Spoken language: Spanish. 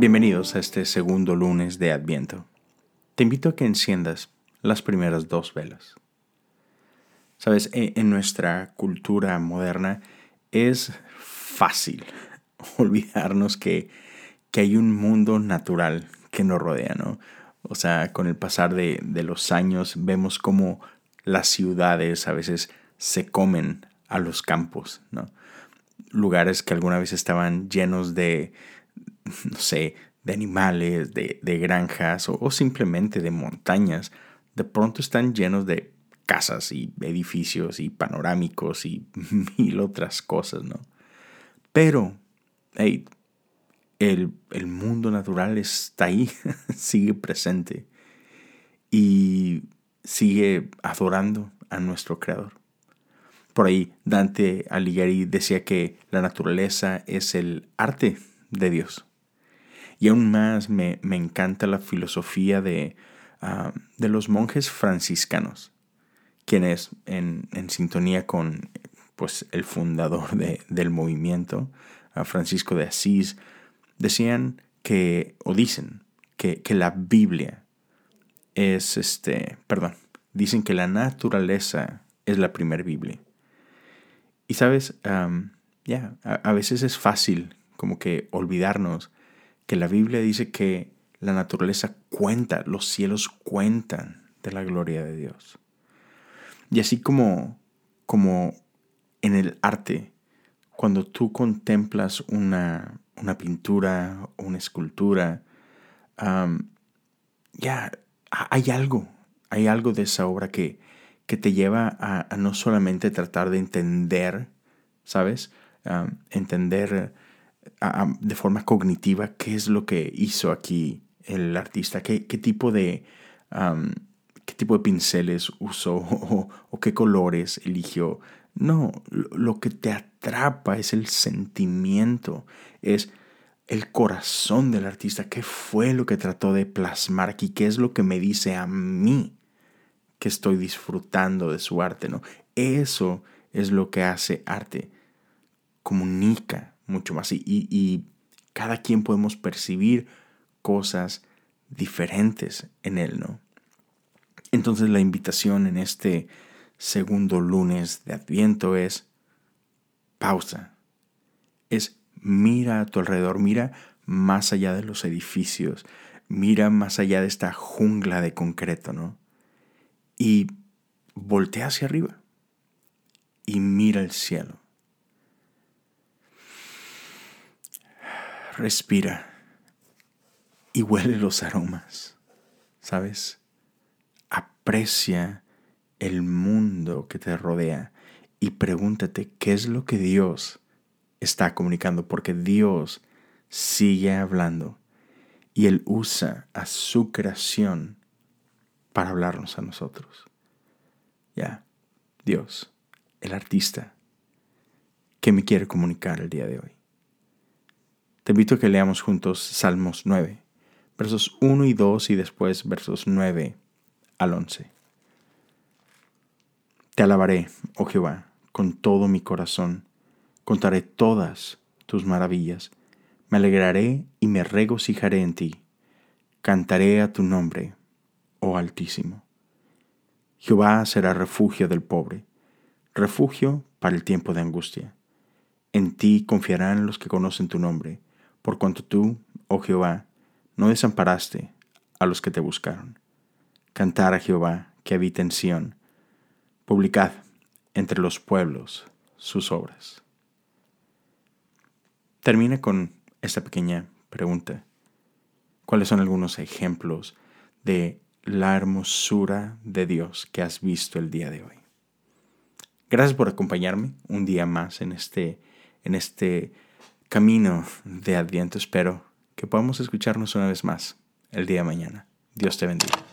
Bienvenidos a este segundo lunes de Adviento. Te invito a que enciendas las primeras dos velas. Sabes, e, en nuestra cultura moderna es fácil olvidarnos que, que hay un mundo natural que nos rodea, ¿no? O sea, con el pasar de, de los años vemos cómo las ciudades a veces se comen a los campos, ¿no? Lugares que alguna vez estaban llenos de, no sé, de animales, de, granjas o, simplemente de montañas, de pronto están llenos de casas y edificios y panorámicos y mil otras cosas, ¿no? Pero, hey, el, el mundo natural está ahí, sigue presente y sigue adorando a nuestro Creador. Por ahí Dante Alighieri decía que la naturaleza es el arte de Dios. Y aún más me, encanta la filosofía de, ah, de, los monjes franciscanos, quienes en, sintonía con pues, el fundador del movimiento, Francisco de Asís, decían que, o dicen, que, la Biblia es, este, perdón, dicen que la naturaleza es la primer Biblia. Y sabes, ya, a, veces es fácil como que olvidarnos que la Biblia dice que la naturaleza cuenta, los cielos cuentan de la gloria de Dios. Y así como, como en el arte, cuando tú contemplas una, una pintura, una escultura, ya hay algo, hay algo de esa obra que, que te lleva a, no solamente tratar de entender, ¿sabes? entender de forma cognitiva qué es lo que hizo aquí el artista, qué, tipo de... qué tipo de pinceles usó o, qué colores eligió. No, lo, que te atrapa es el sentimiento, es el corazón del artista, qué fue lo que trató de plasmar aquí, qué es lo que me dice a mí que estoy disfrutando de su arte, ¿no? Eso es lo que hace arte, comunica, mucho más. Y, cada quien podemos percibir cosas diferentes en Él, ¿no? Entonces la invitación en este segundo lunes de Adviento es pausa. Es mira a tu alrededor, mira más allá de los edificios, mira más allá de esta jungla de concreto, ¿no? Y voltea hacia arriba y mira el cielo. Respira y huele los aromas, ¿sabes? Aprecia el mundo que te rodea y pregúntate qué es lo que Dios está comunicando, porque Dios sigue hablando y Él usa a su creación para hablarnos a nosotros. Ya, Dios, el artista, ¿qué me quiere comunicar el día de hoy? Te invito a que leamos juntos Salmos 9, versos 1 y 2 y después versos 9 al 11. Te alabaré, oh Jehová, con todo mi corazón, contaré todas tus maravillas, me alegraré y me regocijaré en ti, cantaré a tu nombre, oh Altísimo. Jehová será refugio del pobre, refugio para el tiempo de angustia. En ti confiarán los que conocen tu nombre por cuanto tú, oh Jehová, no desamparaste a los que te buscaron. Cantar a Jehová que habita en Sión. Publicad entre los pueblos sus obras. Termina con esta pequeña pregunta. ¿Cuáles son algunos ejemplos de la hermosura de Dios que has visto el día de hoy? Gracias por acompañarme un día más en este, en este camino de Adviento espero que podamos escucharnos una vez más el día de mañana. Dios te bendiga.